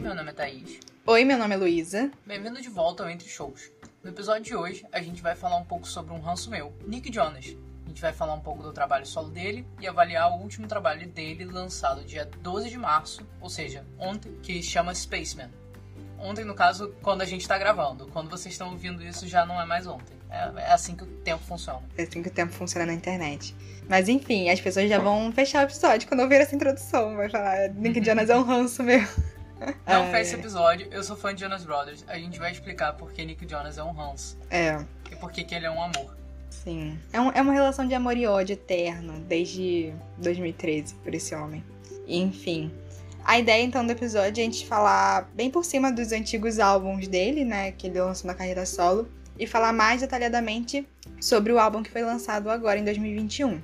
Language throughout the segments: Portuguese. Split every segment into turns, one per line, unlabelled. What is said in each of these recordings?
meu nome é Thaís.
Oi, meu nome é Luísa.
Bem-vindo de volta ao Entre Shows. No episódio de hoje, a gente vai falar um pouco sobre um ranço meu, Nick Jonas. A gente vai falar um pouco do trabalho solo dele e avaliar o último trabalho dele lançado dia 12 de março, ou seja, ontem, que chama Spaceman. Ontem, no caso, quando a gente tá gravando. Quando vocês estão ouvindo isso, já não é mais ontem. É, é assim que o tempo funciona.
É assim que o tempo funciona na internet. Mas enfim, as pessoas já vão fechar o episódio quando ouvir essa introdução. Vai falar, Nick Jonas é um ranço meu.
Não é... esse episódio, eu sou fã de Jonas Brothers. A gente vai explicar por que Nick Jonas é um ranço.
É.
E por que ele é um amor.
Sim. É, um, é uma relação de amor e ódio eterno, desde 2013, por esse homem. Enfim. A ideia, então, do episódio é a gente falar bem por cima dos antigos álbuns dele, né? Que ele lançou na carreira solo. E falar mais detalhadamente sobre o álbum que foi lançado agora, em 2021.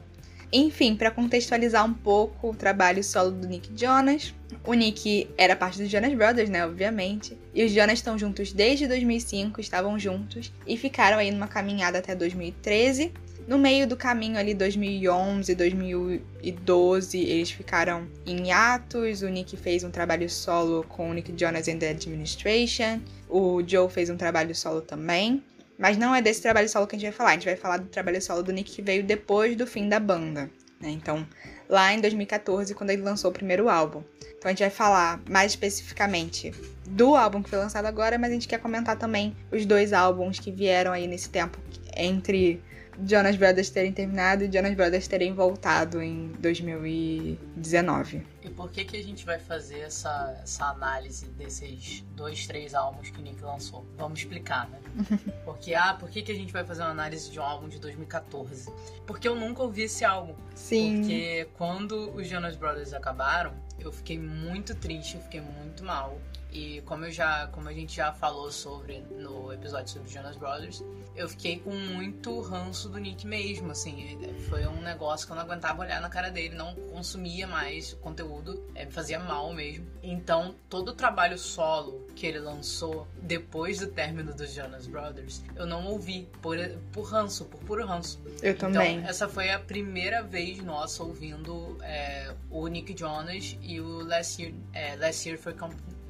Enfim, para contextualizar um pouco o trabalho solo do Nick Jonas, o Nick era parte dos Jonas Brothers, né, obviamente, e os Jonas estão juntos desde 2005, estavam juntos e ficaram aí numa caminhada até 2013. No meio do caminho ali, 2011, 2012, eles ficaram em atos. O Nick fez um trabalho solo com o Nick Jonas and the Administration. O Joe fez um trabalho solo também. Mas não é desse trabalho solo que a gente vai falar. A gente vai falar do trabalho solo do Nick que veio depois do fim da banda. Né? Então, lá em 2014, quando ele lançou o primeiro álbum. Então a gente vai falar mais especificamente do álbum que foi lançado agora, mas a gente quer comentar também os dois álbuns que vieram aí nesse tempo entre Jonas Brothers terem terminado e Jonas Brothers terem voltado em 2019.
E por que que a gente vai fazer essa, essa análise desses dois, três álbuns que o Nick lançou? Vamos explicar, né? Porque, ah, por que que a gente vai fazer uma análise de um álbum de 2014? Porque eu nunca ouvi esse álbum.
Sim.
Porque quando os Jonas Brothers acabaram, eu fiquei muito triste, eu fiquei muito mal. E como eu já, como a gente já falou sobre no episódio sobre Jonas Brothers, eu fiquei com muito ranço do Nick mesmo, assim, foi um negócio que eu não aguentava olhar na cara dele, não consumia mais o conteúdo, é, fazia mal mesmo. Então, todo o trabalho solo que ele lançou depois do término dos Jonas Brothers, eu não ouvi por, por ranço, por puro ranço.
Eu
então,
também.
essa foi a primeira vez nossa ouvindo é, o Nick Jonas e o Last Year, é, Last Year foi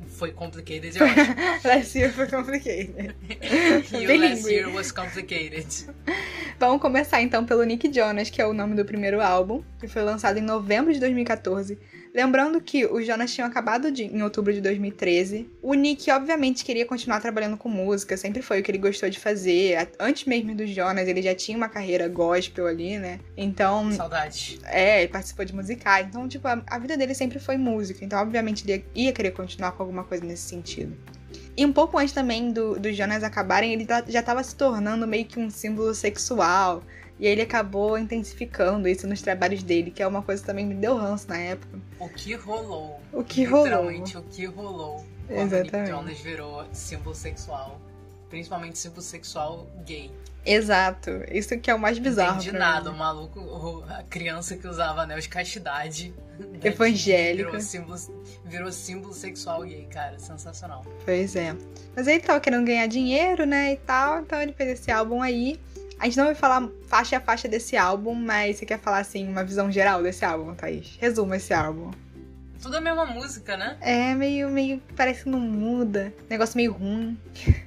foi complicated, eu acho.
last year foi complicated.
last year was complicated.
Vamos começar então pelo Nick Jonas, que é o nome do primeiro álbum, que foi lançado em novembro de 2014. Lembrando que os Jonas tinham acabado de, em outubro de 2013. O Nick, obviamente, queria continuar trabalhando com música, sempre foi o que ele gostou de fazer. Antes mesmo dos Jonas, ele já tinha uma carreira gospel ali, né? Então.
Saudade.
É, ele participou de musicais. Então, tipo, a, a vida dele sempre foi música. Então, obviamente, ele ia querer continuar com alguma coisa nesse sentido. E um pouco antes também do, dos Jonas acabarem, ele já estava se tornando meio que um símbolo sexual. E ele acabou intensificando isso nos trabalhos dele, que é uma coisa que também me deu ranço na época.
O que rolou?
O que rolou?
Literalmente, o que rolou quando Exatamente. Nick Jonas virou símbolo sexual. Principalmente símbolo sexual gay.
Exato. Isso que é o mais bizarro.
Não entendi nada. Mim. O maluco, a criança que usava anel de castidade.
Evangélico.
Virou símbolo, virou símbolo sexual gay, cara. Sensacional.
Pois é. Mas ele tava querendo ganhar dinheiro, né, e tal. Então ele fez esse álbum aí. A gente não vai falar faixa a faixa desse álbum, mas você quer falar, assim, uma visão geral desse álbum, Thaís? Resuma esse álbum.
Tudo a mesma música, né?
É, meio, meio, parece que não muda. Negócio meio ruim.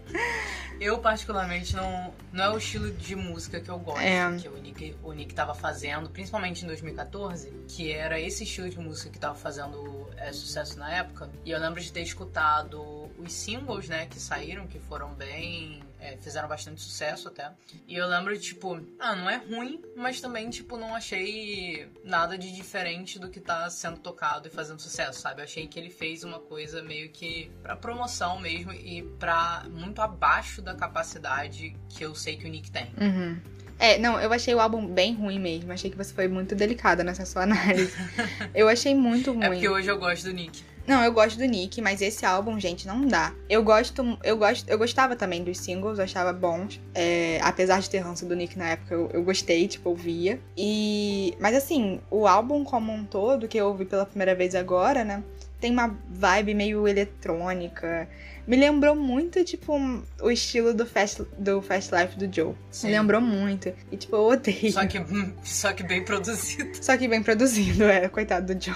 eu, particularmente, não, não é o estilo de música que eu gosto. É. Que o Nick, o Nick tava fazendo, principalmente em 2014, que era esse estilo de música que tava fazendo é, sucesso na época. E eu lembro de ter escutado os singles, né, que saíram, que foram bem é, fizeram bastante sucesso até. E eu lembro, tipo, ah, não é ruim, mas também, tipo, não achei nada de diferente do que tá sendo tocado e fazendo sucesso, sabe? Eu achei que ele fez uma coisa meio que pra promoção mesmo e pra muito abaixo da capacidade que eu sei que o Nick tem.
Uhum. É, não, eu achei o álbum bem ruim mesmo. Achei que você foi muito delicada nessa sua análise. eu achei muito ruim.
É porque hoje eu gosto do Nick.
Não, eu gosto do Nick, mas esse álbum, gente, não dá. Eu gosto, eu gosto, eu gostava também dos singles, eu achava bons. É, apesar de ter ranço do Nick na época, eu, eu gostei, tipo, eu via. E, mas assim, o álbum como um todo, que eu ouvi pela primeira vez agora, né? Tem uma vibe meio eletrônica. Me lembrou muito, tipo, o estilo do Fast, do Fast Life do Joe. Sim. Me lembrou muito. E, tipo, eu odeio.
Só que, só que bem produzido.
Só que bem produzido, é. Coitado do Joe.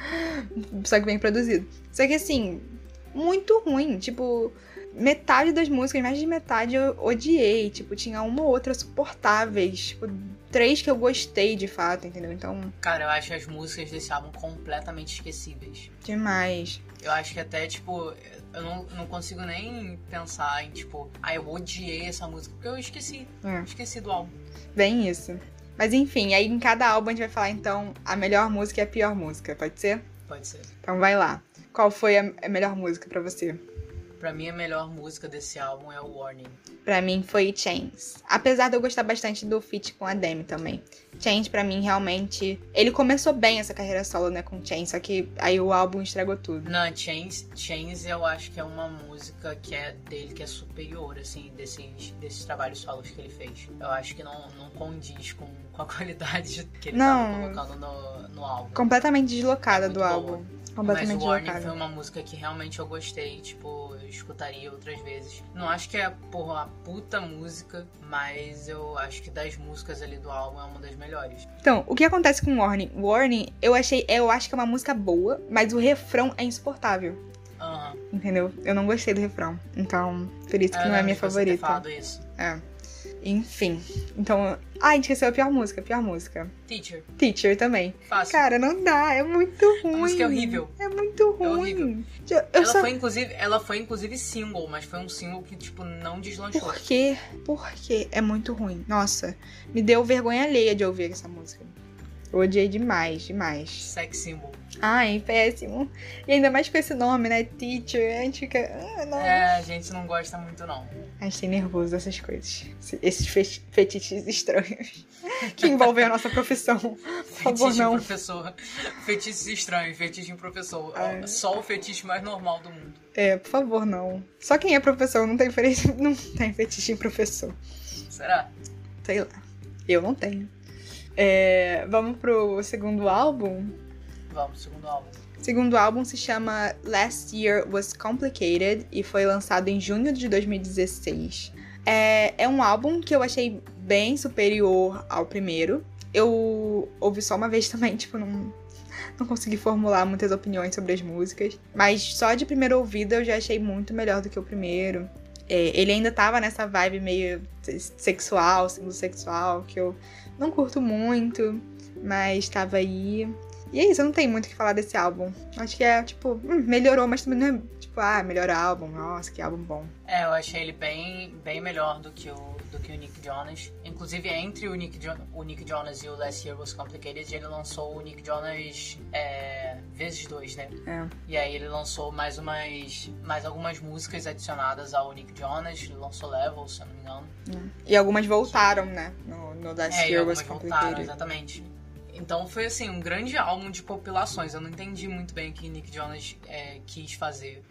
só que bem produzido. Só que, assim, muito ruim. Tipo, metade das músicas, mais de metade eu odiei. Tipo, tinha uma ou outra suportáveis. Tipo, três que eu gostei de fato, entendeu? Então.
Cara, eu acho as músicas desse álbum completamente esquecíveis.
Demais.
Eu acho que até, tipo, eu não, não consigo nem pensar em, tipo, ah, eu odiei essa música, porque eu esqueci. É. Esqueci do álbum.
Bem isso. Mas enfim, aí em cada álbum a gente vai falar então a melhor música e a pior música, pode ser?
Pode ser.
Então vai lá. Qual foi a melhor música para você?
Pra mim, a melhor música desse álbum é o Warning.
Pra mim foi Chains. Apesar de eu gostar bastante do feat com a Demi também. Chains, pra mim, realmente. Ele começou bem essa carreira solo, né, com Chains, só que aí o álbum estragou tudo.
Não, Chains, Chains eu acho que é uma música que é dele que é superior, assim, desses, desses trabalhos solos que ele fez. Eu acho que não, não condiz com, com a qualidade que ele não, tava colocando no, no álbum.
Completamente deslocada é do boa. álbum.
Mas o Warning foi uma música que realmente eu gostei, tipo, eu escutaria outras vezes. Não acho que é, porra, uma puta música, mas eu acho que das músicas ali do álbum é uma das melhores.
Então, o que acontece com Warning? Warning, eu achei, eu acho que é uma música boa, mas o refrão é insuportável.
Uhum.
Entendeu? Eu não gostei do refrão. Então, por isso que é, não é minha favorita.
Isso.
É. Enfim. Então. Ah, a gente esqueceu a pior música, a pior música.
Teacher.
Teacher também.
Fácil.
Cara, não dá, é muito ruim. A
música é horrível.
É muito ruim. É
horrível. Eu ela, só... foi, inclusive, ela foi, inclusive, single, mas foi um single que, tipo, não deslanchou.
Por quê? Por quê? É muito ruim. Nossa, me deu vergonha alheia de ouvir essa música. Eu odiei demais, demais.
Sex symbol.
Ai, péssimo. E ainda mais com esse nome, né? Teacher. A gente fica. Ah,
não. É, a gente não gosta muito, não.
A gente tem nervoso dessas coisas. Esses fetiches estranhos que envolvem a nossa profissão. Por favor, não.
professor. Fetiches estranhos, fetiche em professor. É. Só o fetiche mais normal do mundo.
É, por favor, não. Só quem é professor não tem, fetiche, não tem fetiche em professor.
Será?
Sei lá. Eu não tenho. É, vamos pro segundo álbum?
Vamos, segundo álbum.
Segundo álbum se chama Last Year Was Complicated e foi lançado em junho de 2016. É, é um álbum que eu achei bem superior ao primeiro. Eu ouvi só uma vez também, tipo, não, não consegui formular muitas opiniões sobre as músicas. Mas só de primeira ouvida eu já achei muito melhor do que o primeiro. É, ele ainda tava nessa vibe meio sexual, símbolo sexual, que eu não curto muito, mas tava aí. E é isso, eu não tenho muito o que falar desse álbum. Acho que é, tipo, hum, melhorou, mas também não é, tipo, ah, melhor álbum, nossa, que álbum bom.
É, eu achei ele bem, bem melhor do que o, do que o Nick Jonas. Inclusive, entre o Nick, jo o Nick Jonas e o Last Year Was Complicated, ele lançou o Nick Jonas é, vezes dois, né?
É.
E aí ele lançou mais umas, mais algumas músicas adicionadas ao Nick Jonas, ele lançou Level, se eu não me engano.
É. E algumas voltaram, né? No, no Last
é,
Year Was
Complicated. Voltaram, exatamente. Então foi assim, um grande álbum de compilações. Eu não entendi muito bem o que Nick Jonas é, quis fazer.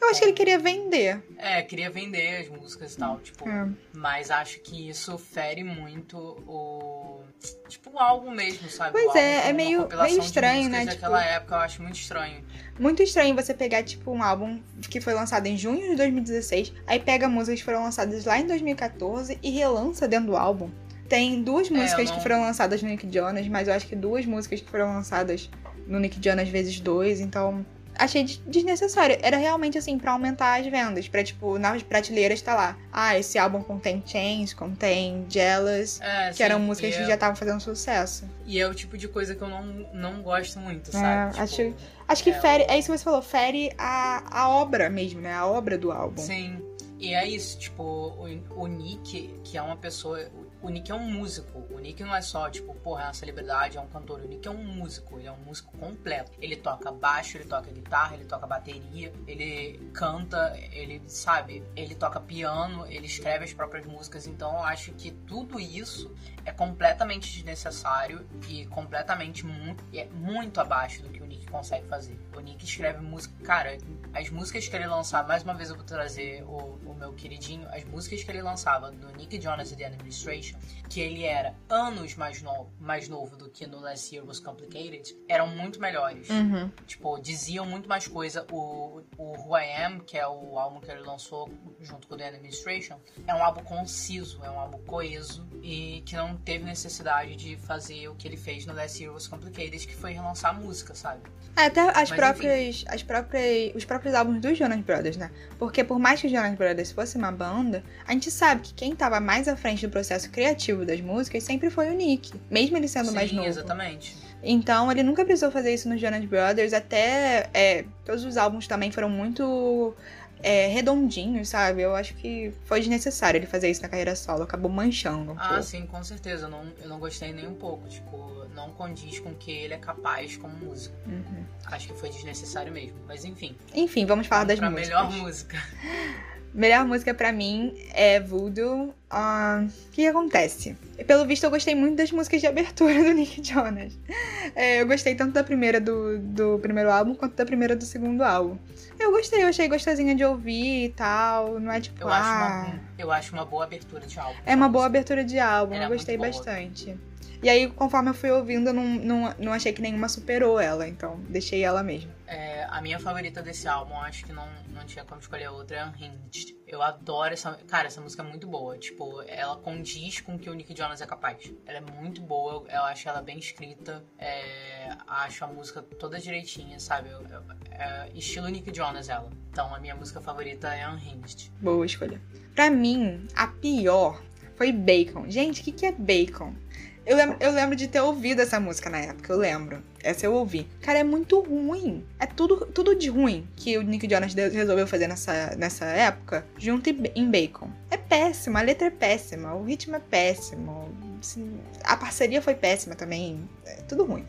Eu acho que ele queria vender.
É, queria vender as músicas e tal, tipo. É. Mas acho que isso fere muito o. Tipo, o álbum mesmo, sabe?
Pois é, é meio, meio estranho, né?
Naquela tipo... época eu acho muito estranho.
Muito estranho você pegar, tipo, um álbum que foi lançado em junho de 2016, aí pega músicas que foram lançadas lá em 2014 e relança dentro do álbum. Tem duas é, músicas é, não... que foram lançadas no Nick Jonas, mas eu acho que duas músicas que foram lançadas no Nick Jonas vezes dois, então achei desnecessário. Era realmente assim, para aumentar as vendas. Pra, tipo, nas prateleiras tá lá. Ah, esse álbum contém Chains, contém Jealous,
é,
que sim, eram músicas que já estavam fazendo sucesso.
E é o tipo de coisa que eu não, não gosto muito, sabe? É,
tipo, acho, acho que é, fere. É isso que você falou, fere a, a obra mesmo, né? A obra do álbum.
Sim. E é isso, tipo, o, o Nick, que é uma pessoa o Nick é um músico. O Nick não é só, tipo, porra, é uma celebridade, é um cantor. O Nick é um músico, ele é um músico completo. Ele toca baixo, ele toca guitarra, ele toca bateria, ele canta, ele, sabe, ele toca piano, ele escreve as próprias músicas. Então eu acho que tudo isso é completamente desnecessário e completamente muito, é muito abaixo do que o Nick consegue fazer. O Nick escreve música. Cara, as músicas que ele lançava, mais uma vez eu vou trazer o, o meu queridinho, as músicas que ele lançava do Nick Jonas e The Administration Administration, que ele era anos mais novo, mais novo do que no Last Year Was Complicated, eram muito melhores.
Uhum.
Tipo, diziam muito mais coisa. O, o Who I Am, que é o álbum que ele lançou junto com o The Administration, é um álbum conciso, é um álbum coeso e que não teve necessidade de fazer o que ele fez no Last Year Was Complicated, que foi relançar a música, sabe?
É, até as Mas, próprias, as próprias, os próprios álbuns dos Jonas Brothers, né? Porque por mais que os Jonas Brothers fosse uma banda, a gente sabe que quem tava mais à frente do processo criativo das músicas sempre foi o Nick, mesmo ele sendo
Sim,
mais novo.
exatamente.
Então ele nunca precisou fazer isso nos Jonas Brothers, até é, todos os álbuns também foram muito é, redondinhos, sabe? Eu acho que foi desnecessário ele fazer isso na carreira solo, acabou manchando. Um
ah,
pouco.
sim, com certeza. Eu não, eu não gostei nem um pouco. Tipo, não condiz com o que ele é capaz como músico.
Uhum.
Acho que foi desnecessário mesmo. Mas enfim.
Enfim, vamos falar das
pra
músicas.
melhor música.
Melhor música para mim é Voodoo. Uh, o que acontece? Pelo visto, eu gostei muito das músicas de abertura do Nick Jonas. É, eu gostei tanto da primeira do, do primeiro álbum quanto da primeira do segundo álbum. Eu gostei, eu achei gostosinha de ouvir e tal. Não é tipo.
Eu,
ah,
acho, uma, eu acho uma boa abertura de álbum.
É uma boa abertura de álbum, eu
é
gostei
muito boa.
E aí, conforme eu fui ouvindo, eu não, não, não achei que nenhuma superou ela, então deixei ela mesmo.
É, a minha favorita desse álbum, acho que não, não tinha como escolher outra, é Unhinged. Eu adoro essa. Cara, essa música é muito boa. Tipo, ela condiz com o que o Nick Jonas é capaz. Ela é muito boa, eu acho ela bem escrita. É, acho a música toda direitinha, sabe? Eu, eu, é, estilo Nick Jonas ela. Então a minha música favorita é Unhinged.
Boa escolha. Pra mim, a pior foi Bacon. Gente, o que, que é Bacon? Eu lembro, eu lembro de ter ouvido essa música na época, eu lembro. Essa eu ouvi. Cara, é muito ruim. É tudo, tudo de ruim que o Nick Jonas resolveu fazer nessa, nessa época, junto em Bacon. É péssimo, a letra é péssima, o ritmo é péssimo. assim, a parceria foi péssima também. É tudo ruim.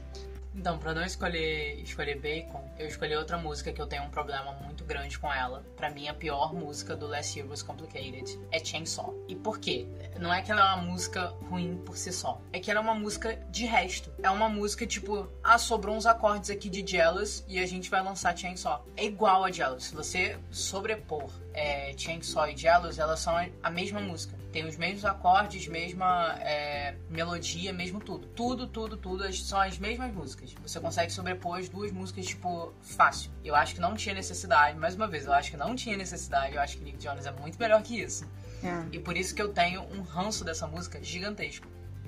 Então, pra não escolher, escolher Bacon, eu escolhi outra música que eu tenho um problema muito grande com ela. Pra mim, a pior música do Last Year Was Complicated é Chainsaw. E por quê? Não é que ela é uma música ruim por si só. É que ela é uma música de resto. É uma música tipo, ah, sobrou uns acordes aqui de Jealous e a gente vai lançar Chainsaw. É igual a Jealous. Se você sobrepor é, Chainsaw e Jealous, elas são a mesma música. Tem os mesmos acordes, mesma é, melodia, mesmo tudo. Tudo, tudo, tudo são as mesmas músicas. Você consegue sobrepor as duas músicas, tipo, fácil. Eu acho que não tinha necessidade, mais uma vez, eu acho que não tinha necessidade. Eu acho que Nick Jonas é muito melhor que isso.
É.
E por isso que eu tenho um ranço dessa música gigantesco.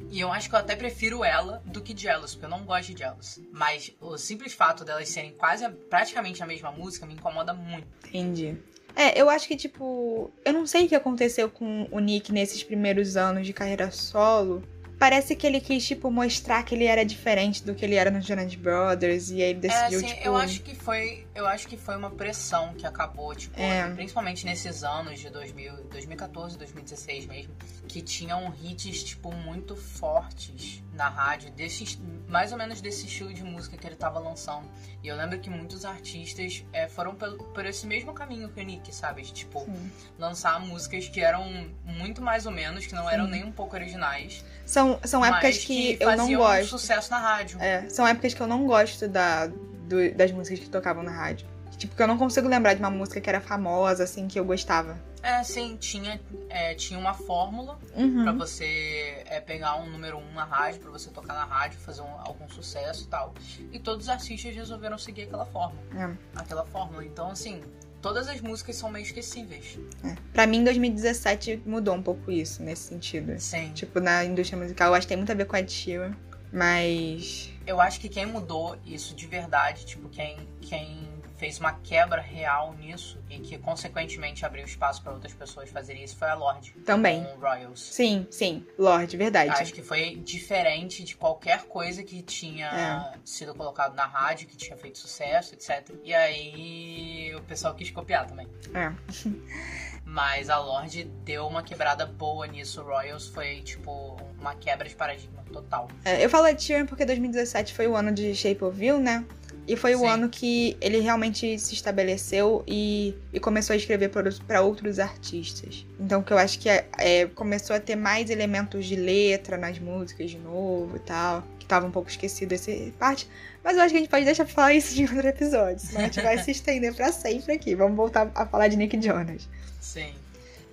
E eu acho que eu até prefiro ela do que Jealous, porque eu não gosto de Jealous. Mas o simples fato delas serem quase praticamente a mesma música me incomoda muito.
Entendi. É, eu acho que, tipo, eu não sei o que aconteceu com o Nick nesses primeiros anos de carreira solo. Parece que ele quis, tipo, mostrar que ele era diferente do que ele era no Jonas Brothers. E aí ele
É,
decidiu,
assim,
tipo.
eu acho que foi, eu acho que foi uma pressão que acabou, tipo,
É.
principalmente nesses anos de 2000, 2014, 2016 mesmo, que tinham hits tipo muito fortes na rádio, desses, mais ou menos desse estilo de música que ele tava lançando. E eu lembro que muitos artistas é, foram pelo, por esse mesmo caminho que o Nick, sabe? De, Tipo,
Sim.
lançar músicas que eram muito mais ou menos, que não eram
Sim.
nem um pouco originais,
São, são épocas
mas
que, eu não gosto.
sucesso na rádio.
É, são épocas que eu não gosto da, do- das músicas que tocavam na rádio. Tipo, que eu não consigo lembrar de uma música que era famosa, assim, que eu gostava.
É, sim, tinha, é, tinha uma fórmula
Uhum.
pra você é, pegar um número um na rádio, pra você tocar na rádio, fazer um- algum sucesso e tal. E todos os artistas resolveram seguir aquela fórmula.
É.
Aquela fórmula. Então, assim, todas as músicas são meio esquecíveis.
É. Pra mim, 2017 mudou um pouco isso, nesse sentido.
Sim.
Tipo, na indústria musical, eu acho que tem muito a ver com a Tila. Mas.
Eu acho que quem mudou isso de verdade, tipo, quem, quem fez uma quebra real nisso e que, consequentemente, abriu espaço pra outras pessoas fazerem isso foi a Lorde.
Também.
Com Royals.
Sim, sim. Lorde, verdade.
Acho que foi diferente de qualquer coisa que tinha
É.
sido colocado na rádio, que tinha feito sucesso, etc. E aí o pessoal quis copiar também.
É.
Mas a Lorde deu uma quebrada boa nisso. O Royals foi, tipo, uma quebra de paradigma total.
É, eu falo Tyrion porque 2017 foi o ano de Shape of You, né? E foi o
Sim.
ano que ele realmente se estabeleceu e, e começou a escrever para outros artistas. Então, que eu acho que é, é, começou a ter mais elementos de letra nas músicas de novo e tal, que tava um pouco esquecido essa parte. Mas eu acho que a gente pode deixar pra falar isso de outro episódio, senão a gente vai se estender pra sempre aqui. Vamos voltar a falar de Nick Jonas.
Sim.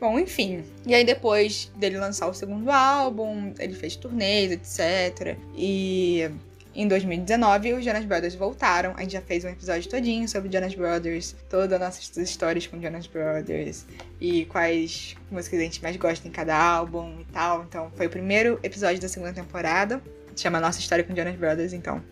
Bom, enfim. E aí depois dele lançar o segundo álbum, ele fez turnês, etc. E em 2019, os Jonas Brothers voltaram. A gente já fez um episódio todinho sobre Jonas Brothers, todas as nossas histórias com Jonas Brothers e quais músicas a gente mais gosta em cada álbum e tal. Então, foi o primeiro episódio da segunda temporada. Chama Nossa História com Jonas Brothers, então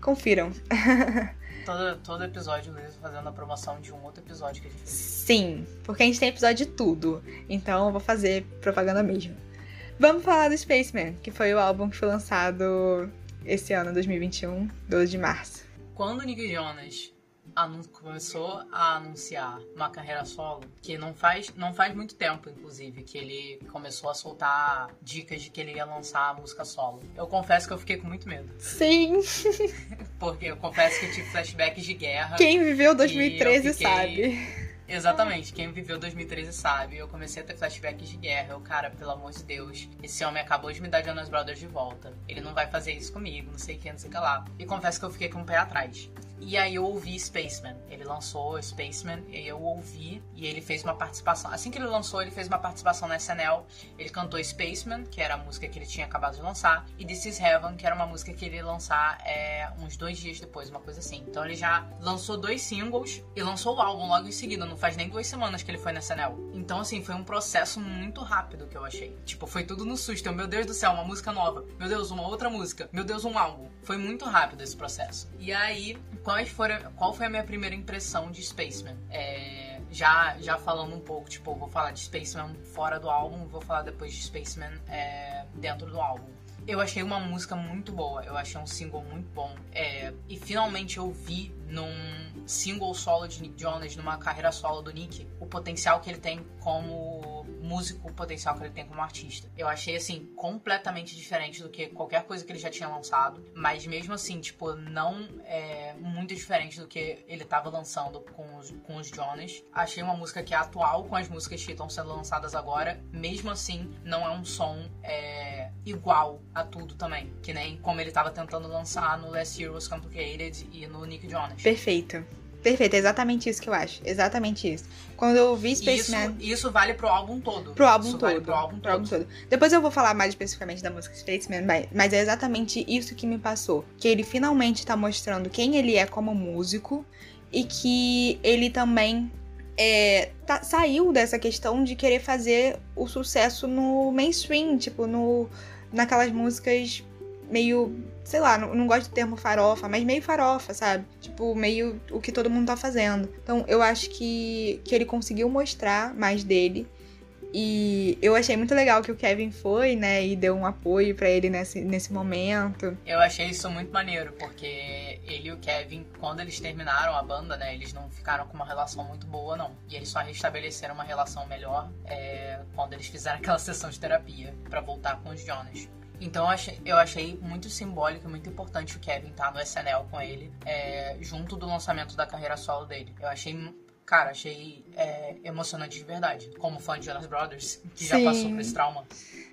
confiram.
todo, todo episódio mesmo fazendo a promoção de um outro episódio que a gente fez.
Sim, porque a gente tem episódio de tudo. Então eu vou fazer propaganda mesmo. Vamos falar do Spaceman, que foi o álbum que foi lançado esse ano, 2021, 12 de março.
Quando o Nick Jonas começou a anunciar uma carreira solo, que não faz, não faz muito tempo, inclusive, que ele começou a soltar dicas de que ele ia lançar a música solo. Eu confesso que eu fiquei com muito medo.
Sim!
Porque eu confesso que eu tive flashbacks de guerra.
Quem viveu 2013 fiquei... sabe.
Exatamente, quem viveu 2013 sabe. Eu comecei a ter flashbacks de guerra. Eu, cara, pelo amor de Deus, esse homem acabou de me dar Jonas Brothers de volta. Ele não vai fazer isso comigo, não sei o que, não sei o que lá. E confesso que eu fiquei com o pé atrás. E aí eu ouvi Spaceman. Ele lançou Spaceman e eu ouvi e ele fez uma participação. Assim que ele lançou, ele fez uma participação na SNL. Ele cantou Spaceman, que era a música que ele tinha acabado de lançar, e This Is Heaven, que era uma música que ele ia lançar é, uns dois dias depois, uma coisa assim. Então ele já lançou dois singles e lançou o álbum logo em seguida. Não faz nem duas semanas que ele foi na SNL. Então, assim, foi um processo muito rápido que eu achei. Tipo, foi tudo no susto. Eu, meu Deus do céu, uma música nova. Meu Deus, uma outra música. Meu Deus, um álbum. Foi muito rápido esse processo. E aí, quais foram, qual foi a minha primeira impressão de Spaceman? É, já, já falando um pouco, tipo, vou falar de Spaceman fora do álbum, vou falar depois de Spaceman é, dentro do álbum. Eu achei uma música muito boa, eu achei um single muito bom. É, e finalmente eu vi num single solo de Nick Jonas, numa carreira solo do Nick, o potencial que ele tem como músico, o potencial que ele tem como artista. Eu achei, assim, completamente diferente do que qualquer coisa que ele já tinha lançado, mas mesmo assim, tipo, não é muito diferente do que ele estava lançando com os, com os Jonas. Achei uma música que é atual com as músicas que estão sendo lançadas agora, mesmo assim, não é um som é, igual a tudo também, que nem como ele estava tentando lançar no Last Was Complicated e no Nick Jonas.
Perfeito. Perfeito, é exatamente isso que eu acho. Exatamente isso. Quando eu vi Spaceman.
Isso, isso vale pro álbum todo.
Pro álbum
isso
todo.
Vale pro álbum, pro
álbum todo. Depois eu vou falar mais especificamente da música Spaceman, mas é exatamente isso que me passou. Que ele finalmente tá mostrando quem ele é como músico e que ele também é, tá, saiu dessa questão de querer fazer o sucesso no mainstream, tipo, no, naquelas músicas meio sei lá, não, não, gosto do termo farofa, mas meio farofa, sabe? Tipo, meio o que todo mundo tá fazendo. Então, eu acho que, que ele conseguiu mostrar mais dele. E eu achei muito legal que o Kevin foi, né, e deu um apoio para ele nesse, nesse momento.
Eu achei isso muito maneiro, porque ele e o Kevin, quando eles terminaram a banda, né, eles não ficaram com uma relação muito boa, não. E eles só restabeleceram uma relação melhor é, quando eles fizeram aquela sessão de terapia para voltar com os Jonas. Então eu achei, eu achei muito simbólico e muito importante o Kevin estar tá no SNL com ele, é, junto do lançamento da carreira solo dele. Eu achei, cara, achei é, emocionante de verdade. Como fã de Jonas Brothers, que Sim. já passou por esse trauma.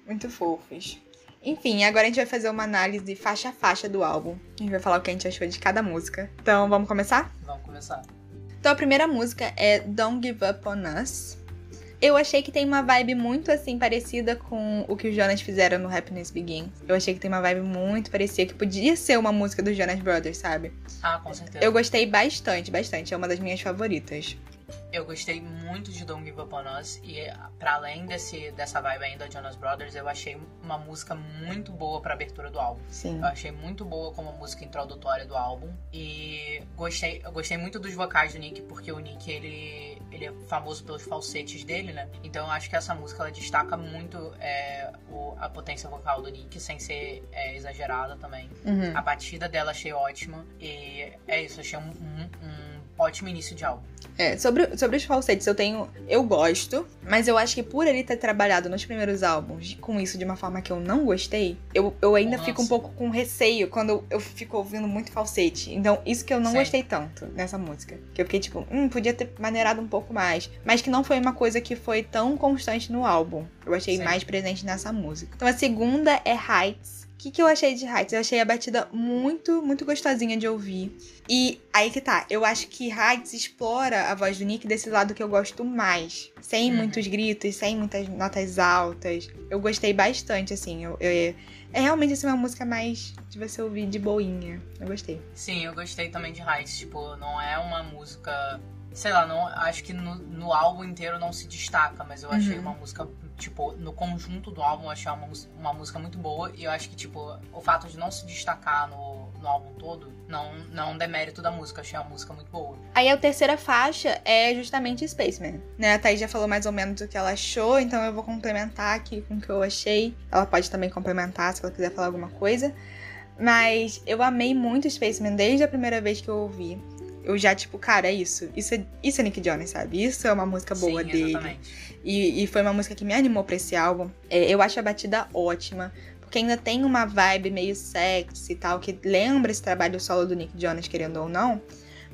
Muito fofos. Enfim, agora a gente vai fazer uma análise faixa a faixa do álbum. A gente vai falar o que a gente achou de cada música. Então, vamos começar?
Vamos começar.
Então, a primeira música é Don't Give Up On Us, eu achei que tem uma vibe muito assim parecida com o que os Jonas fizeram no Happiness Begins. Eu achei que tem uma vibe muito parecida, que podia ser uma música dos Jonas Brothers, sabe?
Ah, com certeza.
Eu gostei bastante, bastante. É uma das minhas favoritas.
Eu gostei muito de Don't Give Up On Us e para além desse, dessa vibe ainda Jonas Brothers, eu achei uma música muito boa para abertura do álbum.
Sim.
Eu achei muito boa como música introdutória do álbum e gostei, eu gostei muito dos vocais do Nick porque o Nick ele ele é famoso pelos falsetes dele, né? Então eu acho que essa música ela destaca muito é, o, a potência vocal do Nick sem ser é, exagerada também.
Uhum.
A batida dela achei ótima e é isso, achei um, um, um ótimo início de álbum.
É, sobre, sobre os falsetes, eu tenho. Eu gosto, mas eu acho que por ele ter trabalhado nos primeiros álbuns com isso de uma forma que eu não gostei, eu, eu ainda Nossa. fico um pouco com receio quando eu fico ouvindo muito falsete. Então, isso que eu não Sim. gostei tanto nessa música. Que eu fiquei tipo, hum, podia ter maneirado um pouco mais. Mas que não foi uma coisa que foi tão constante no álbum. Eu achei Sim. mais presente nessa música. Então, a segunda é Heights que, que eu achei de Heights? Eu achei a batida muito, muito gostosinha de ouvir. E aí que tá, eu acho que Heights explora a voz do Nick desse lado que eu gosto mais. Sem uhum. muitos gritos, sem muitas notas altas. Eu gostei bastante, assim. Eu, eu, é realmente assim, uma música mais de você ouvir de boinha. Eu gostei.
Sim, eu gostei também de Heights. Tipo, não é uma música sei lá, não, acho que no, no, álbum inteiro não se destaca, mas eu achei uhum. uma música tipo, no conjunto do álbum eu achei uma, uma música muito boa. E eu acho que, tipo, o fato de não se destacar no, no álbum todo não, não demérito da música. Eu achei a música muito boa.
Aí a terceira faixa é justamente Spaceman. Né? A Thaís já falou mais ou menos o que ela achou, então eu vou complementar aqui com o que eu achei. Ela pode também complementar se ela quiser falar alguma coisa. Mas eu amei muito Spaceman desde a primeira vez que eu ouvi eu já, tipo, cara, é isso. Isso é, isso é Nick Jonas, sabe? Isso é uma música boa
Sim,
dele. E, e, foi uma música que me animou pra esse álbum. É, eu acho a batida ótima. Porque ainda tem uma vibe meio sexy e tal, que lembra esse trabalho solo do Nick Jonas, querendo ou não.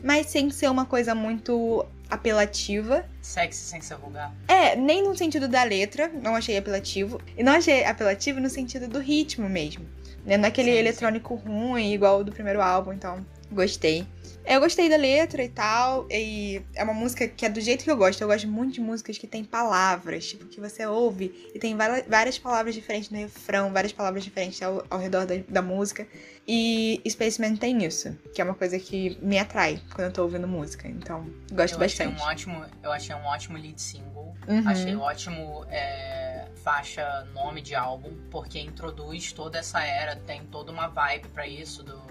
Mas sem ser uma coisa muito apelativa.
Sexy sem ser vulgar.
É, nem no sentido da letra, não achei apelativo. E não achei apelativo no sentido do ritmo mesmo. Né? Não é aquele sim, eletrônico sim. ruim, igual o do primeiro álbum, então gostei. Eu gostei da letra e tal, e é uma música que é do jeito que eu gosto. Eu gosto muito de músicas que tem palavras, tipo, que você ouve e tem várias palavras diferentes no refrão, várias palavras diferentes ao, ao redor da, da música. E Spaceman tem isso, que é uma coisa que me atrai quando eu tô ouvindo música. Então, gosto
eu
bastante.
Achei um ótimo, eu achei um ótimo lead single. Uhum. Achei ótimo é, faixa, nome de álbum, porque introduz toda essa era, tem toda uma vibe para isso do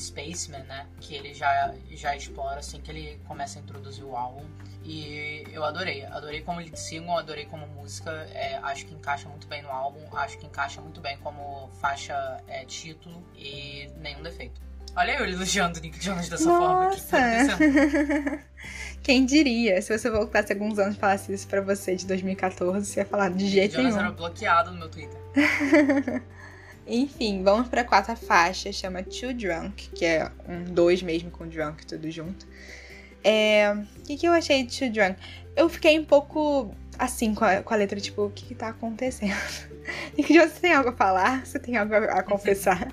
Spaceman, né? Que ele já, já explora assim que ele começa a introduzir o álbum. E eu adorei. Adorei como lead single, adorei como música. É, acho que encaixa muito bem no álbum. Acho que encaixa muito bem como faixa é, título e nenhum defeito. Olha eu elogiando o Nick Jonas dessa
Nossa.
forma. Que
Quem diria? Se você voltasse alguns anos e falasse isso pra você de 2014, você ia falar de jeito
Jonas
nenhum.
era bloqueado no meu Twitter.
Enfim, vamos pra quarta faixa, chama Too Drunk, que é um dois mesmo com Drunk, tudo junto. É... O que, que eu achei de Too Drunk? Eu fiquei um pouco assim com a, com a letra, tipo, o que, que tá acontecendo? Nick Jones, você tem algo a falar? Você tem algo a, a confessar?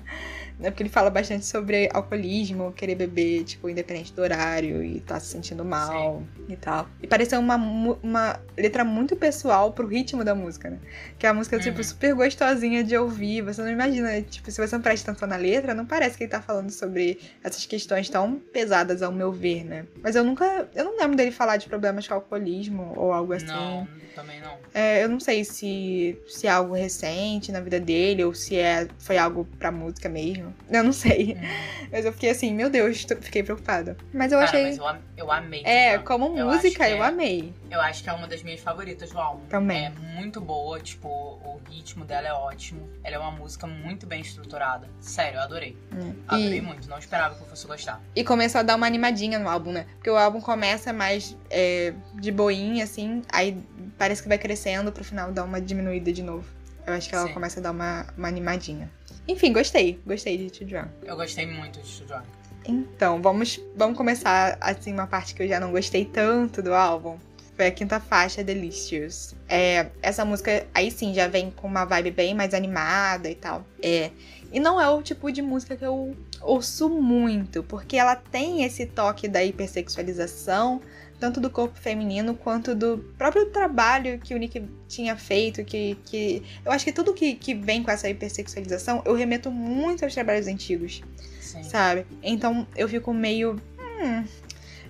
Né? Porque ele fala bastante sobre alcoolismo, querer beber, tipo, independente do horário e tá se sentindo mal Sim. e tal. E pareceu uma, uma letra muito pessoal pro ritmo da música, né? Que é a música, tipo, uhum. tipo, super gostosinha de ouvir. Você não imagina, tipo, se você não presta atenção na letra, não parece que ele tá falando sobre essas questões tão pesadas, ao meu ver, né? Mas eu nunca. Eu não lembro dele falar de problemas com alcoolismo ou algo assim.
Não, também não.
É, eu não sei se, se é algo recente na vida dele ou se é, foi algo pra música mesmo. Eu não sei. Hum. Mas eu fiquei assim, meu Deus, fiquei preocupada. Mas eu
Cara,
achei.
Mas eu, eu amei.
É, como eu música, eu é, amei.
Eu acho que é uma das minhas favoritas do álbum.
Também.
É muito boa, tipo, o ritmo dela é ótimo. Ela é uma música muito bem estruturada. Sério, eu adorei. Hum. Adorei e... muito, não esperava que eu fosse gostar.
E começou a dar uma animadinha no álbum, né? Porque o álbum começa mais é, de boinha, assim, aí parece que vai crescendo pro final dar uma diminuída de novo. Eu acho que ela Sim. começa a dar uma, uma animadinha. Enfim, gostei. Gostei de Drunk.
Eu gostei muito de Drunk.
Então, vamos, vamos começar, assim, uma parte que eu já não gostei tanto do álbum. Foi a quinta faixa, Delicious. É, essa música, aí sim, já vem com uma vibe bem mais animada e tal. É, e não é o tipo de música que eu ouço muito, porque ela tem esse toque da hipersexualização, tanto do corpo feminino quanto do próprio trabalho que o Nick tinha feito, que, que eu acho que tudo que, que vem com essa hipersexualização, eu remeto muito aos trabalhos antigos, Sim. sabe? Então eu fico meio, hum,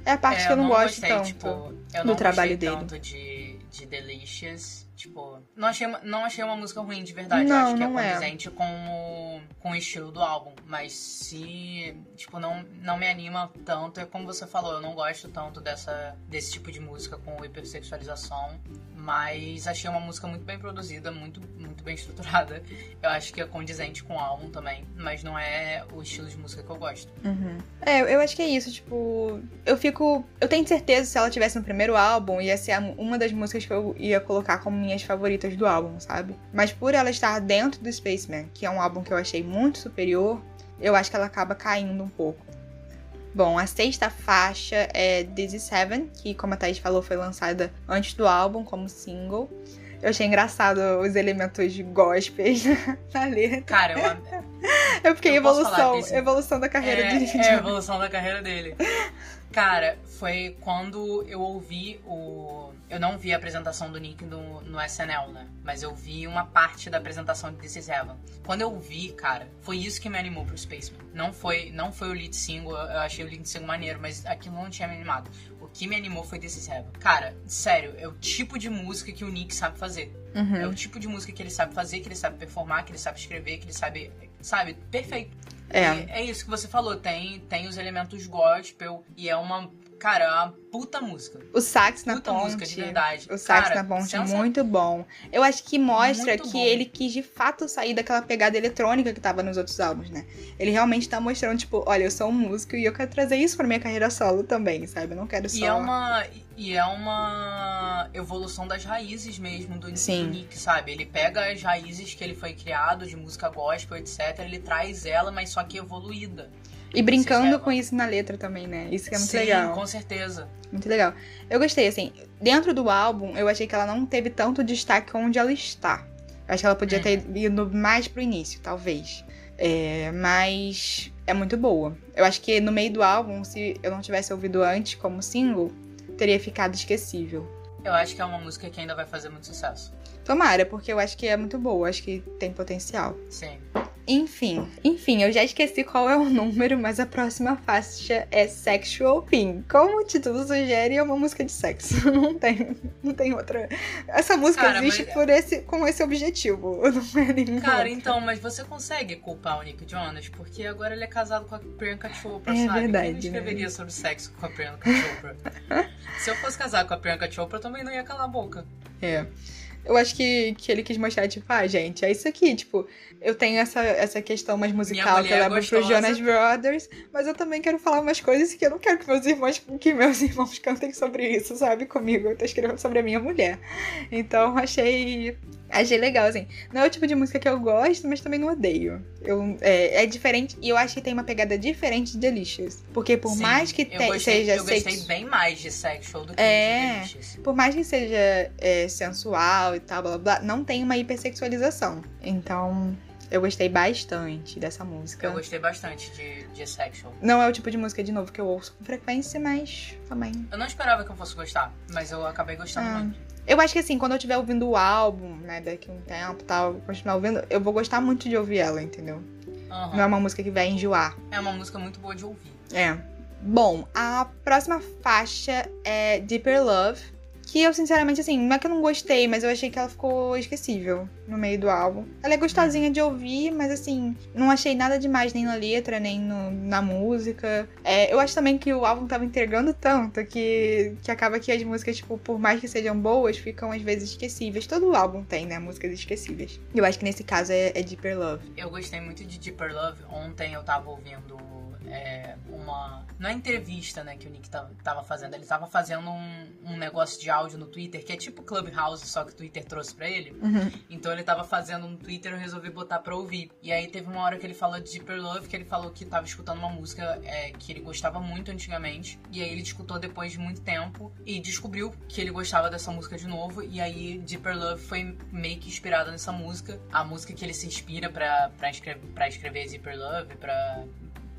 é a parte é, que eu não, não gosto gostei, tanto
tipo, eu do trabalho dele. tanto de, de Delicious Tipo, não achei, uma, não achei uma música ruim de verdade.
Não,
acho que é
não
é condizente é. com, o, com o estilo do álbum. Mas se, tipo, não, não me anima tanto, é como você falou, eu não gosto tanto dessa, desse tipo de música com hipersexualização. Mas achei uma música muito bem produzida, muito, muito bem estruturada. Eu acho que é condizente com o álbum também. Mas não é o estilo de música que eu gosto.
Uhum. É, eu acho que é isso, tipo. Eu fico. Eu tenho certeza que se ela tivesse no primeiro álbum, ia ser uma das músicas que eu ia colocar como minhas favoritas do álbum, sabe? Mas por ela estar dentro do Spaceman, que é um álbum que eu achei muito superior, eu acho que ela acaba caindo um pouco. Bom, a sexta faixa é This Is Heaven, que, como a Thaís falou, foi lançada antes do álbum como single. Eu achei engraçado os elementos gospels na letra.
Cara, eu,
É porque evolução, evolução da carreira
é,
dele.
É, evolução da carreira dele. Cara, foi quando eu ouvi o. Eu não vi a apresentação do Nick no, no SNL, né? Mas eu vi uma parte da apresentação de This Is Heaven. Quando eu vi, cara, foi isso que me animou pro Spaceman. Não foi, não foi o lead single, eu achei o lead single maneiro, mas aquilo não tinha me animado. O que me animou foi This Is Heaven. Cara, sério, é o tipo de música que o Nick sabe fazer. Uhum. É o tipo de música que ele sabe fazer, que ele sabe performar, que ele sabe escrever, que ele sabe. Sabe? Perfeito. É. é isso que você falou, tem, tem os elementos gospel e é uma Cara, é uma puta música.
O sax
na
puta ponte.
música, de verdade.
O sax Cara, na ponte é muito bom. Eu acho que mostra muito que bom. ele quis de fato sair daquela pegada eletrônica que tava nos outros álbuns, né? Ele realmente tá mostrando, tipo, olha, eu sou um músico e eu quero trazer isso pra minha carreira solo também, sabe? Eu não quero só.
E é uma, e é uma evolução das raízes mesmo do, Sim. do Nick, sabe? Ele pega as raízes que ele foi criado de música gospel, etc. Ele traz ela, mas só que evoluída.
E brincando com isso na letra também, né? Isso que é muito
Sim,
legal.
com certeza.
Muito legal. Eu gostei, assim, dentro do álbum, eu achei que ela não teve tanto destaque onde ela está. Eu acho que ela podia hum. ter ido mais pro início, talvez. É, mas é muito boa. Eu acho que no meio do álbum, se eu não tivesse ouvido antes como single, teria ficado esquecível.
Eu acho que é uma música que ainda vai fazer muito sucesso.
Tomara, porque eu acho que é muito boa, acho que tem potencial.
Sim.
Enfim, enfim, eu já esqueci qual é o número, mas a próxima faixa é Sexual Pin. Como o título sugere, é uma música de sexo. Não tem, não tem outra. Essa música Cara, existe mas... por esse, com esse objetivo. Não é nenhum.
Cara, outra. então, mas você consegue culpar o Nick Jonas? Porque agora ele é casado com a Priyanka Chopra,
é
sabe?
Verdade,
Quem não escreveria
né?
sobre sexo com a Priyanka Chopra? Se eu fosse casar com a Priyanka Chopra, eu também não ia calar a boca.
É. Eu acho que, que ele quis mostrar, tipo, ah, gente, é isso aqui, tipo, eu tenho essa, essa questão mais musical que eu levo pro Jonas Brothers, mas eu também quero falar umas coisas que eu não quero que meus irmãos, que meus irmãos cantem sobre isso, sabe? Comigo. Eu tô escrevendo sobre a minha mulher. Então achei. Achei legal, assim. Não é o tipo de música que eu gosto, mas também não odeio. Eu, é, é diferente, e eu acho que tem uma pegada diferente de Delicious. Porque por Sim, mais que te,
gostei,
seja.
Eu gostei sex... bem mais de Sexual do que é, de Delicious.
Por mais que seja é, sensual e tal, blá blá, não tem uma hipersexualização. Então, eu gostei bastante dessa música.
Eu gostei bastante de, de Sexual.
Não é o tipo de música, de novo, que eu ouço com frequência, mas também.
Eu não esperava que eu fosse gostar, mas eu acabei gostando ah. muito.
Eu acho que assim, quando eu estiver ouvindo o álbum, né, daqui a um tempo tal, continuar ouvindo, eu vou gostar muito de ouvir ela, entendeu? Uhum. Não é uma música que vai enjoar.
É uma música muito boa de ouvir.
É. Bom, a próxima faixa é Deeper Love que eu, sinceramente, assim, não é que eu não gostei, mas eu achei que ela ficou esquecível no meio do álbum. Ela é gostosinha de ouvir, mas assim, não achei nada demais nem na letra, nem no, na música. É, eu acho também que o álbum tava entregando tanto que, que acaba que as músicas, tipo, por mais que sejam boas, ficam às vezes esquecíveis. Todo álbum tem, né? Músicas esquecíveis. Eu acho que nesse caso é, é Deeper Love.
Eu gostei muito de Deeper Love. Ontem eu tava ouvindo é, uma. Não é entrevista, né, que o Nick tava, fazendo. Ele tava fazendo um, um, negócio de áudio no Twitter, que é tipo Clubhouse, só que o Twitter trouxe pra ele.
Uhum.
Então ele tava fazendo no Twitter eu resolvi botar pra ouvir. E aí teve uma hora que ele falou de Deeper Love, que ele falou que tava escutando uma música é, que ele gostava muito antigamente. E aí ele escutou depois de muito tempo e descobriu que ele gostava dessa música de novo. E aí Deeper Love foi meio que inspirada nessa música. A música que ele se inspira pra, pra, escrever, pra escrever Deeper Love, pra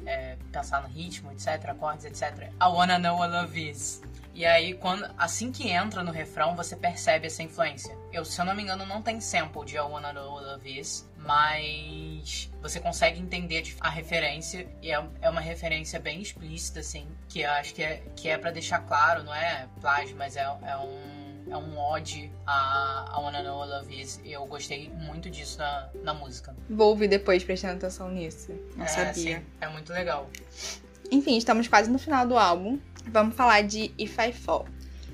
é, pensar no ritmo, etc, acordes, etc. I wanna know what love is. E aí, quando, assim que entra no refrão, você percebe essa influência. Eu, se eu não me engano, não tem sample de I Wanna Love Is, mas você consegue entender a referência, e é, é uma referência bem explícita, assim, que eu acho que é, que é para deixar claro, não é plágio, mas é, é um é um ode a, a Wanna Know Love Is. Eu gostei muito disso na, na música.
Vou ouvir depois, prestando atenção nisso. Não
é,
sabia.
Sim, é muito legal.
Enfim, estamos quase no final do álbum. Vamos falar de If I Fall.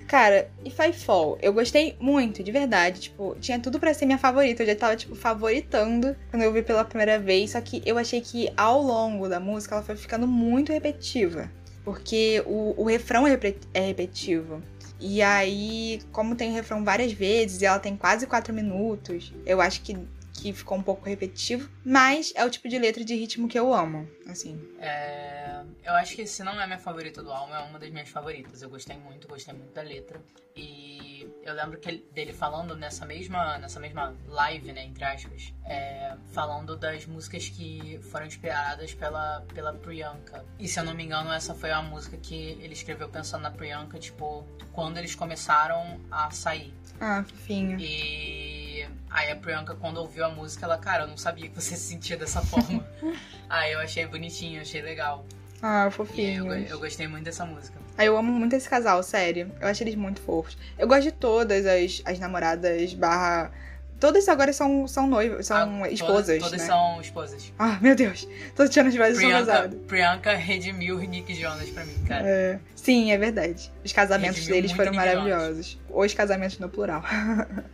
Cara, If I Fall, eu gostei muito, de verdade. Tipo, tinha tudo para ser minha favorita. Eu já tava, tipo, favoritando quando eu vi pela primeira vez. Só que eu achei que ao longo da música ela foi ficando muito repetitiva. Porque o, o refrão é, é repetitivo. E aí, como tem o refrão várias vezes e ela tem quase quatro minutos, eu acho que, que ficou um pouco repetitivo, mas é o tipo de letra de ritmo que eu amo, assim.
É, eu acho que se não é minha favorita do álbum, é uma das minhas favoritas. Eu gostei muito, gostei muito da letra. E eu lembro que ele, dele falando nessa mesma, nessa mesma live, né, entre aspas, é, falando das músicas que foram inspiradas pela, pela Priyanka. E se eu não me engano, essa foi a música que ele escreveu pensando na Priyanka, tipo, quando eles começaram a sair.
Ah, fofinho.
E aí a Priyanka, quando ouviu a música, ela, cara, eu não sabia que você se sentia dessa forma. aí eu achei bonitinho, achei legal.
Ah, fofinho.
Eu, eu, gostei muito dessa música.
Ah, eu amo muito esse casal, sério. Eu acho eles muito fofos. Eu gosto de todas as, as namoradas barra Todas agora são, são noivas, são ah, esposas.
Todas,
né?
são esposas.
Ah, meu Deus. Todas as vezes são casadas.
Priyanka redimiu Nick Jonas pra mim, cara.
É. Sim, é verdade. Os casamentos redimiu deles foram Nick maravilhosos. Jonas. Os casamentos no plural.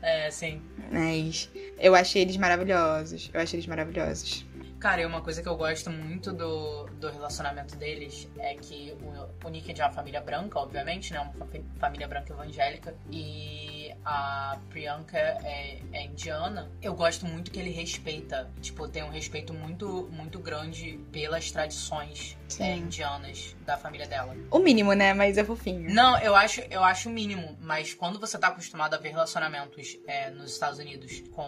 É, sim.
Mas eu achei eles maravilhosos. Eu achei eles maravilhosos.
Cara, e uma coisa que eu gosto muito do, do relacionamento deles é que o, o Nick é de uma família branca, obviamente, né? Uma família branca evangélica. E a Priyanka é, é, indiana. Eu gosto muito que ele respeita, tipo, tem um respeito muito, muito grande pelas tradições é, indianas da família dela.
O mínimo, né? Mas é fofinho.
Não, eu acho, eu acho o mínimo. Mas quando você tá acostumado a ver relacionamentos é, nos Estados Unidos com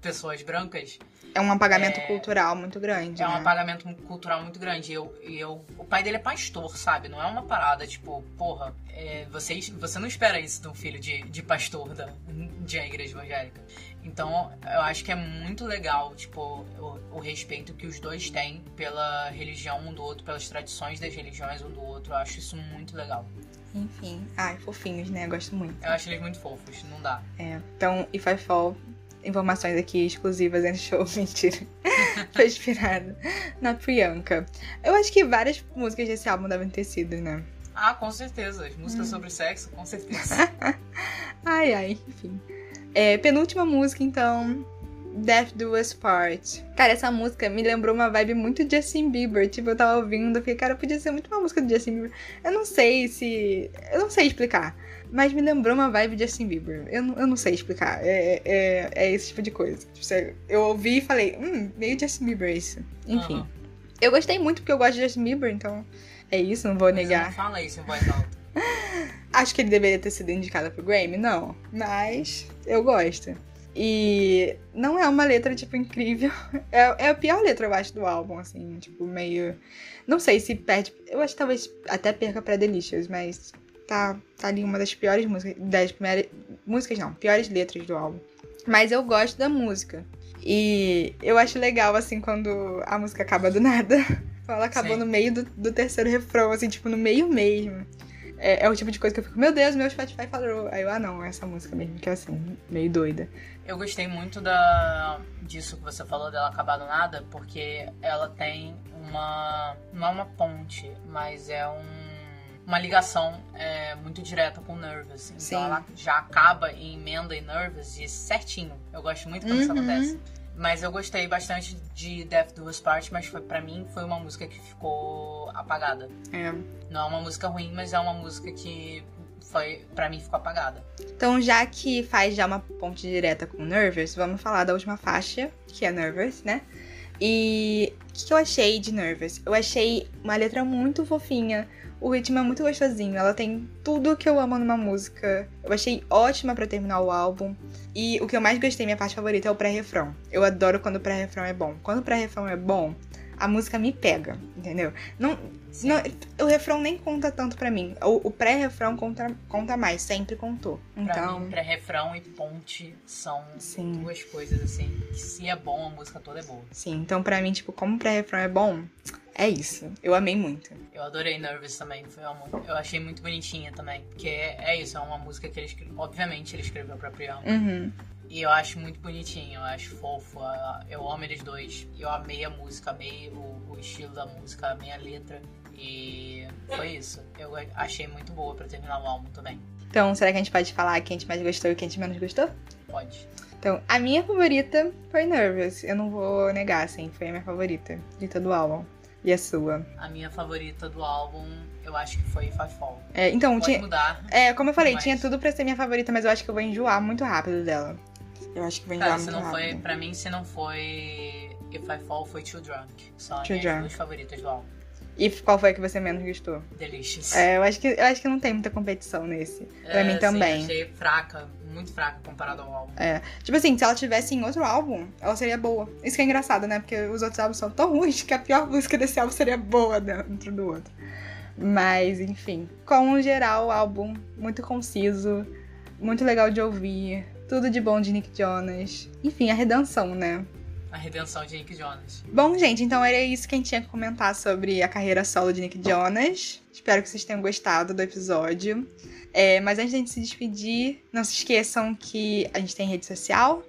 pessoas brancas.
É um apagamento é, cultural muito grande.
É
né?
um apagamento cultural muito grande. Eu, eu, o pai dele é pastor, sabe? Não é uma parada tipo, porra, é, você, você não espera isso de um filho de, de pastor da, de uma igreja evangélica. Então, eu acho que é muito legal, tipo, o, o, respeito que os dois têm pela religião um do outro, pelas tradições das religiões um do outro. Eu acho isso muito legal.
Enfim. Ai, fofinhos, né? Eu gosto muito.
Eu acho eles muito fofos, não dá.
É. Então, If I Fall informações aqui exclusivas antes show, mentira. Foi inspirado na Priyanka. Eu acho que várias músicas desse álbum devem ter sido, né?
Ah, com certeza. As músicas hum. sobre sexo, com certeza.
ai, ai, enfim. É, penúltima música, então. Death Do Us Part. Cara, essa música me lembrou uma vibe muito Justin Bieber. Tipo, eu tava ouvindo, fiquei, cara, podia ser muito uma música do Justin Bieber. Eu não sei se. Eu não sei explicar. Mas me lembrou uma vibe de Justin Bieber. Eu, eu não sei explicar. É, é, é esse tipo de coisa. Tipo, eu ouvi e falei, hum, meio Justin Bieber isso. Enfim. Uhum. Eu gostei muito porque eu gosto de Justin Bieber, então é isso, não vou Mas negar. Não
fala isso em voz alta.
Acho que ele deveria ter sido indicado pro Grammy, não. Mas eu gosto. E não é uma letra, tipo, incrível. É, é a pior letra, eu acho, do álbum, assim, tipo, meio. Não sei se perde. Eu acho que talvez até perca pra Delicious, mas tá, tá ali uma das piores músicas, das primeiras, músicas não, piores letras do álbum. Mas eu gosto da música. E eu acho legal, assim, quando a música acaba do nada. Ela acabou Sim. no meio do, do, terceiro refrão, assim, tipo, no meio mesmo. É, é, o tipo de coisa que eu fico, meu Deus, meu Spotify falou. Aí eu, ah não, essa música mesmo, que é assim, meio doida.
Eu gostei muito da disso que você falou dela acabar do nada, porque ela tem uma. não é uma ponte, mas é um uma ligação é, muito direta com Nervous. Então Sim. ela já acaba e emenda em Nervous e certinho. Eu gosto muito quando uhum. isso acontece. Mas eu gostei bastante de Death Do Us Part, mas foi, pra mim foi uma música que ficou apagada.
É.
Não é uma música ruim, mas é uma música que foi para mim ficou apagada.
Então, já que faz já uma ponte direta com Nervous, vamos falar da última faixa, que é Nervous, né? E o que eu achei de Nervous? Eu achei uma letra muito fofinha, o ritmo é muito gostosinho, ela tem tudo que eu amo numa música. Eu achei ótima para terminar o álbum. E o que eu mais gostei, minha parte favorita, é o pré-refrão. Eu adoro quando o pré-refrão é bom. Quando o pré-refrão é bom, a música me pega, entendeu? Não, não, o refrão nem conta tanto para mim. O, o pré-refrão conta, conta mais, sempre contou. Então,
pré-refrão e ponte são sim. duas coisas assim. Que se é bom, a música toda é boa.
Sim, então para mim, tipo, como o pré-refrão é bom, é isso. Eu amei muito.
Eu adorei Nervous também. Foi uma, eu achei muito bonitinha também. Porque é, é, isso, é uma música que ele escreveu. Obviamente ele escreveu pra Priyanka.
Uhum.
E eu acho muito bonitinho, eu acho fofo. Eu amo eles dois. Eu amei a música, amei o, o estilo da música, amei a letra. E foi isso. Eu achei muito boa para terminar o álbum também.
Então, será que a gente pode falar quem a gente mais gostou e quem a gente menos gostou?
Pode.
Então, a minha favorita foi Nervous. Eu não vou negar, assim, foi a minha favorita de todo o álbum. E a sua?
A minha favorita do álbum, eu acho que foi Five Fall.
É, então,
Pode
tinha,
mudar.
É, como eu falei, mas... tinha tudo pra ser minha favorita, mas eu acho que eu vou enjoar muito rápido dela. Eu acho que vem
Cara,
já
se
muito
não foi,
rápido.
pra mim, se não foi If I Fall, foi Too Drunk. São
Too
as minhas duas favoritas do álbum.
E qual foi a que você menos gostou?
Delicious.
É, eu acho que, eu acho que não tem muita competição nesse. Pra
É,
mim
sim,
também.
achei fraca, muito fraca comparado ao álbum.
É. Tipo assim, se ela tivesse em outro álbum, ela seria boa. Isso que é engraçado, né? Porque os outros álbuns são tão ruins que a pior música desse álbum seria boa dentro do outro. Mas, enfim. Como geral, álbum muito conciso, muito legal de ouvir. Tudo de bom de Nick Jonas. Enfim, a redenção, né?
A redenção de Nick Jonas.
Bom, gente, então era isso que a gente tinha que comentar sobre a carreira solo de Nick Jonas. Espero que vocês tenham gostado do episódio. É, mas antes de a gente se despedir, não se esqueçam que a gente tem rede social.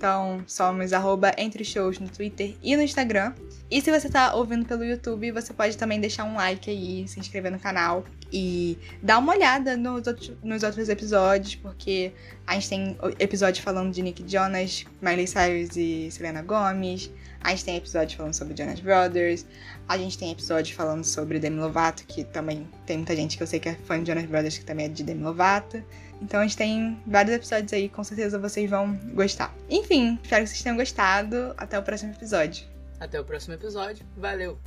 Então, somos arroba entre shows no Twitter e no Instagram. E se você tá ouvindo pelo YouTube, você pode também deixar um like aí, se inscrever no canal e dar uma olhada nos outros, nos outros episódios, porque a gente tem episódio falando de Nick Jonas, Miley Cyrus e Selena Gomez. A gente tem episódio falando sobre Jonas Brothers. A gente tem episódio falando sobre Demi Lovato, que também tem muita gente que eu sei que é fã de Jonas Brothers, que também é de Demi Lovato. Então a gente tem vários episódios aí, com certeza vocês vão gostar. Enfim, espero que vocês tenham gostado. Até o próximo episódio.
Até o próximo episódio. Valeu!